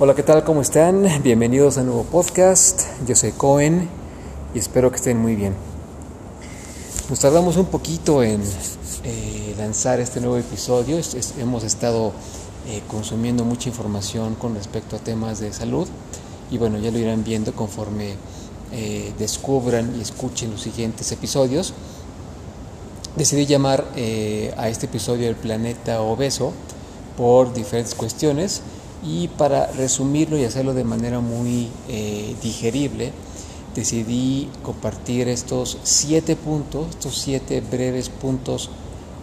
Hola, ¿qué tal? ¿Cómo están? Bienvenidos a un nuevo podcast. Yo soy Cohen y espero que estén muy bien. Nos tardamos un poquito en eh, lanzar este nuevo episodio. hemos estado eh, consumiendo mucha información con respecto a temas de salud y bueno, ya lo irán viendo conforme eh, descubran y escuchen los siguientes episodios. Decidí llamar a este episodio el planeta obeso por diferentes cuestiones y para resumirlo y hacerlo de manera muy eh, digerible, decidí compartir estos siete puntos, estos siete breves puntos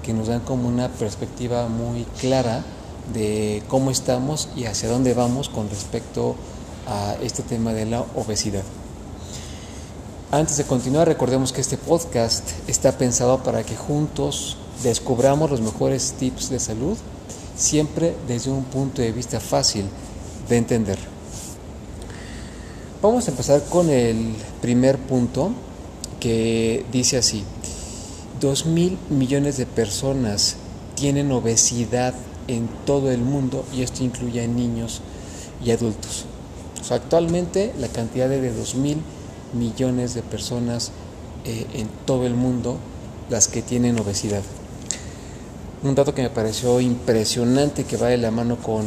que nos dan como una perspectiva muy clara de cómo estamos y hacia dónde vamos con respecto a este tema de la obesidad. Antes de continuar, recordemos que este podcast está pensado para que juntos descubramos los mejores tips de salud siempre desde un punto de vista fácil de entender. Vamos a empezar con el primer punto que dice así, dos mil millones de personas tienen obesidad en todo el mundo y esto incluye a niños y adultos. actualmente la cantidad de dos mil millones de personas eh, en todo el mundo las que tienen obesidad un dato que me pareció impresionante que va de la mano con,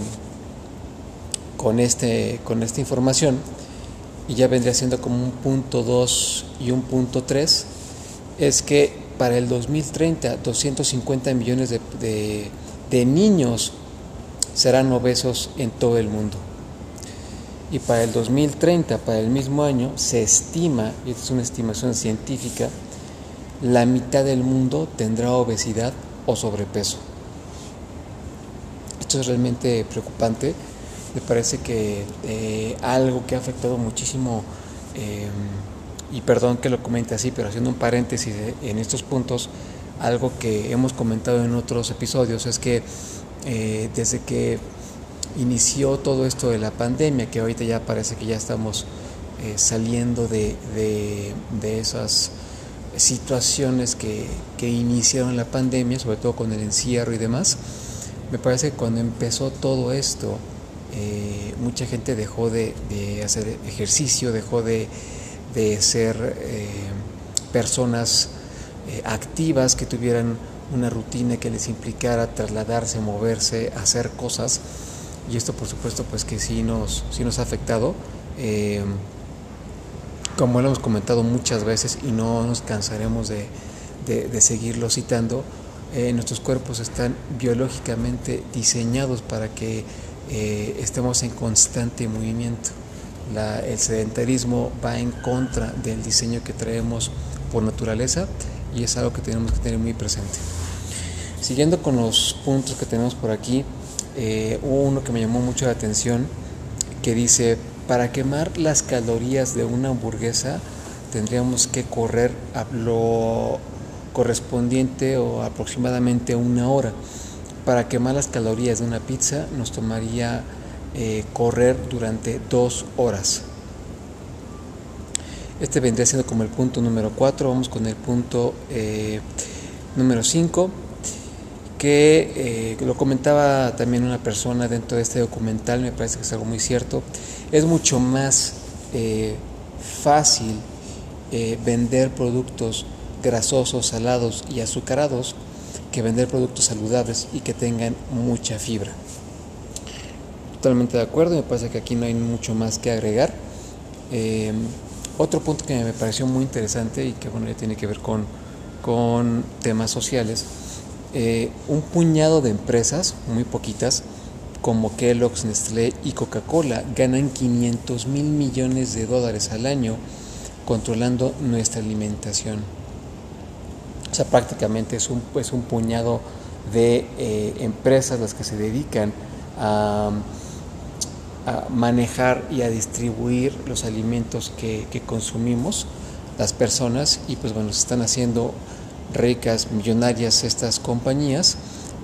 con, este, con esta información y ya vendría siendo como un punto 2 y un punto 3 es que para el 2030 250 millones de, de niños serán obesos en todo el mundo. Y para el 2030, para el mismo año, se estima, y esta es una estimación científica, la mitad del mundo tendrá obesidad o sobrepeso. Esto es realmente preocupante. Me parece que eh, algo que ha afectado muchísimo, eh, y perdón que lo comente así, pero haciendo un paréntesis en estos puntos, algo que hemos comentado en otros episodios es que eh, desde que inició todo esto de la pandemia, que ahorita ya parece que ya estamos saliendo de, de esas situaciones que, que, iniciaron la pandemia, sobre todo con el encierro y demás, me parece que cuando empezó todo esto, eh, mucha gente dejó de, hacer ejercicio, dejó de, ser eh, personas eh, activas que tuvieran una rutina que les implicara trasladarse, moverse, hacer cosas. Y esto por supuesto pues que sí nos, sí nos ha afectado como lo hemos comentado muchas veces y no nos cansaremos de, seguirlo citando, eh, nuestros cuerpos están biológicamente diseñados para que eh, estemos en constante movimiento. el sedentarismo va en contra del diseño que traemos por naturaleza y es algo que tenemos que tener muy presente. Siguiendo con los puntos que tenemos por aquí, eh, uno que me llamó mucho la atención que dice para quemar las calorías de una hamburguesa tendríamos que correr a lo correspondiente o aproximadamente una hora. Para quemar las calorías de una pizza nos tomaría eh, correr durante dos horas. Este vendría siendo como el punto número 4. Vamos con el punto eh, número 5 que eh, lo comentaba también una persona dentro de este documental, me parece que es algo muy cierto, es mucho más eh, fácil eh, vender productos grasosos, salados y azucarados que vender productos saludables y que tengan mucha fibra. Totalmente de acuerdo, me parece que aquí no hay mucho más que agregar. otro punto que me pareció muy interesante y que bueno, ya tiene que ver con, con temas sociales eh, un puñado de empresas, muy poquitas, como Kellogg's, Nestlé y Coca-Cola, ganan 500 mil millones de dólares al año controlando nuestra alimentación. O sea, prácticamente es un, un puñado de eh, empresas las que se dedican a, manejar y a distribuir los alimentos que, que consumimos las personas y pues bueno, se están haciendo ricas, millonarias estas compañías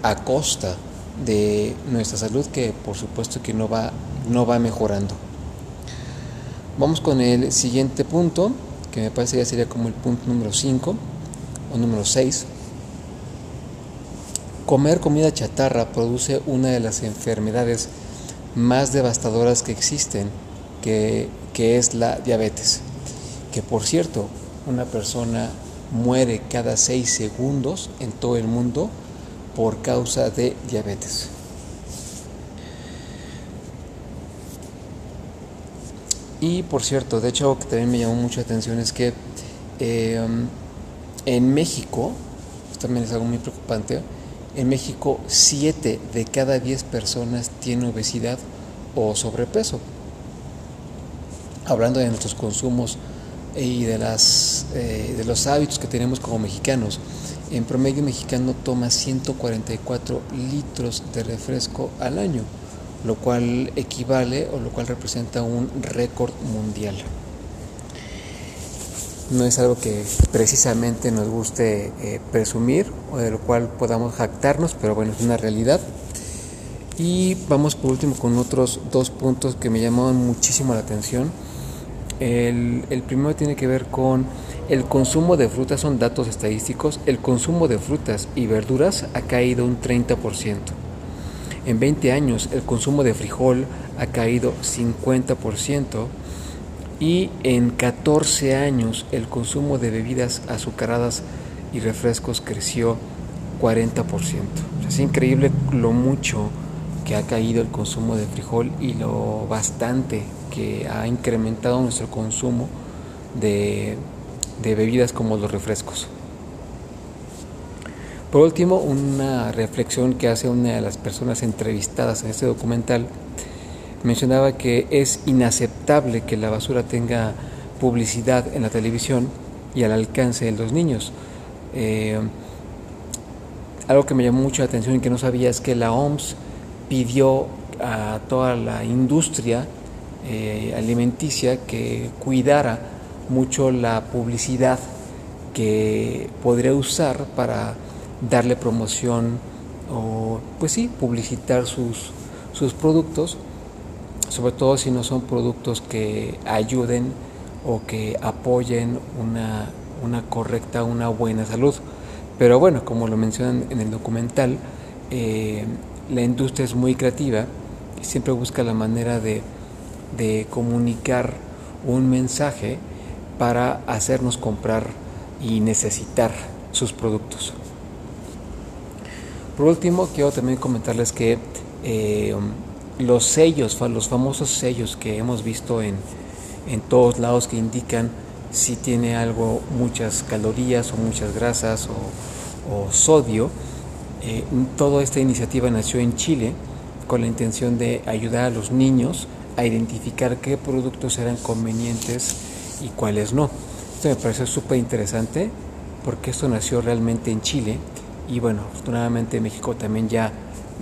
a costa de nuestra salud que por supuesto que no va, no va mejorando. Vamos con el siguiente punto, que me parece ya sería como el punto número 5 o número 6. Comer comida chatarra produce una de las enfermedades más devastadoras que existen, que, que es la diabetes. Que por cierto, una persona muere cada seis segundos en todo el mundo por causa de diabetes. Y por cierto, de hecho algo que también me llamó mucha atención es que eh, en México, también es algo muy preocupante, en México 7 de cada 10 personas tienen obesidad o sobrepeso. Hablando de nuestros consumos y de, las, eh, de los hábitos que tenemos como mexicanos, en promedio mexicano toma 144 litros de refresco al año lo cual equivale o lo cual representa un récord mundial. No es algo que precisamente nos guste eh, presumir o de lo cual podamos jactarnos, pero bueno, es una realidad. Y vamos por último con otros dos puntos que me llamaban muchísimo la atención. El, primero tiene que ver con el consumo de frutas, son datos estadísticos. El consumo de frutas y verduras ha caído un 30%. En 20 años el consumo de frijol ha caído 50% y en 14 años el consumo de bebidas azucaradas y refrescos creció 40%. Es increíble lo mucho que ha caído el consumo de frijol y lo bastante que ha incrementado nuestro consumo de, bebidas como los refrescos. Por último, una reflexión que hace una de las personas entrevistadas en este documental mencionaba que es inaceptable que la basura tenga publicidad en la televisión y al alcance de los niños. Eh, algo que me llamó mucho la atención y que no sabía es que la OMS pidió a toda la industria eh, alimenticia que cuidara mucho la publicidad que podría usar para darle promoción o pues sí, publicitar sus, sus productos, sobre todo si no son productos que ayuden o que apoyen una, una correcta, una buena salud. Pero bueno, como lo mencionan en el documental, eh, la industria es muy creativa y siempre busca la manera de, de comunicar un mensaje para hacernos comprar y necesitar sus productos. Por último, quiero también comentarles que eh, los sellos, los famosos sellos que hemos visto en, todos lados que indican si tiene algo, muchas calorías o muchas grasas o, sodio, eh, toda esta iniciativa nació en Chile con la intención de ayudar a los niños a identificar qué productos eran convenientes y cuáles no. Esto me parece súper interesante porque esto nació realmente en Chile y bueno, afortunadamente en México también ya,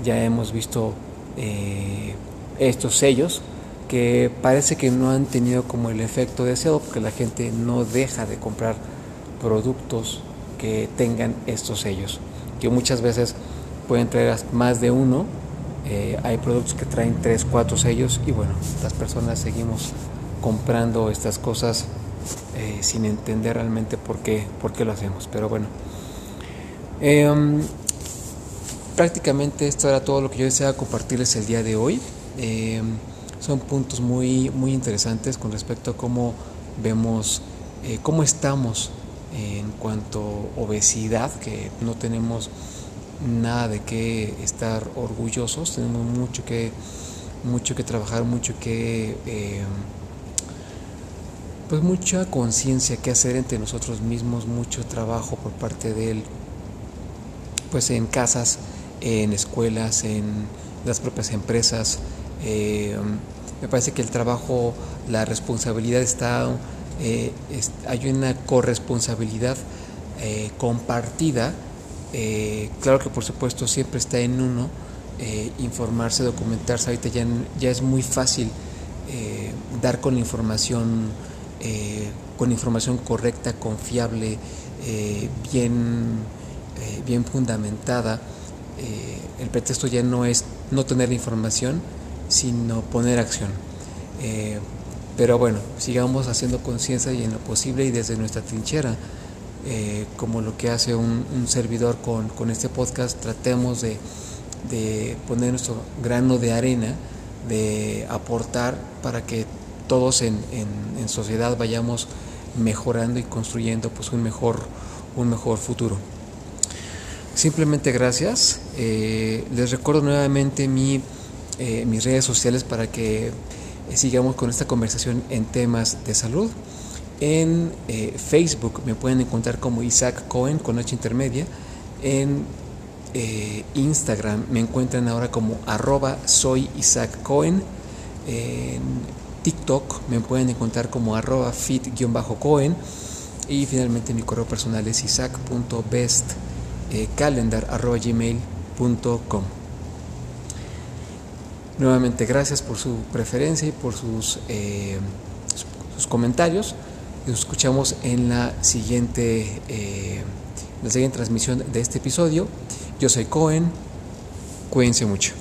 ya hemos visto eh, estos sellos que parece que no han tenido como el efecto deseado porque la gente no deja de comprar productos que tengan estos sellos, que muchas veces pueden traer más de uno, eh, hay productos que traen tres, cuatro sellos y bueno, las personas seguimos comprando estas cosas eh, sin entender realmente por qué, por qué lo hacemos, pero bueno. Em, prácticamente esto era todo lo que yo deseaba compartirles el día de hoy. Em, son puntos muy, muy interesantes con respecto a cómo vemos, eh, cómo estamos en cuanto a obesidad, que no tenemos nada de qué estar orgullosos, tenemos mucho que, mucho que trabajar, mucho que... Em, pues mucha conciencia que hacer entre nosotros mismos, mucho trabajo por parte de él pues en casas, en escuelas, en las propias empresas. Eh, me parece que el trabajo, la responsabilidad está, eh, hay una corresponsabilidad eh, compartida. Claro que por supuesto siempre está en uno informarse, documentarse. Ahorita ya, ya es muy fácil dar con información, con información correcta, confiable, bien eh, bien fundamentada, eh, el pretexto ya no es no tener información, sino poner acción. Eh, pero bueno, sigamos haciendo conciencia y en lo posible y desde nuestra trinchera, como lo que hace un, servidor con, con, este podcast, tratemos de, de, poner nuestro grano de arena de aportar para que todos en, en, sociedad vayamos mejorando y construyendo pues un mejor, un mejor futuro. Simplemente gracias. Eh, les recuerdo nuevamente mi, eh, mis redes sociales para que sigamos con esta conversación en temas de salud. En eh, Facebook me pueden encontrar como Isaac Cohen con H intermedia. En eh, Instagram me encuentran ahora como arroba soy Isaac Cohen. En TikTok me pueden encontrar como arroba fit-cohen. Y finalmente mi correo personal es isaac.bestcalendar.gmail.com Nuevamente gracias por su preferencia y por sus, eh, sus comentarios. Nos escuchamos en la siguiente, eh, la siguiente transmisión de este episodio. Yo soy Cohen. Cuídense mucho.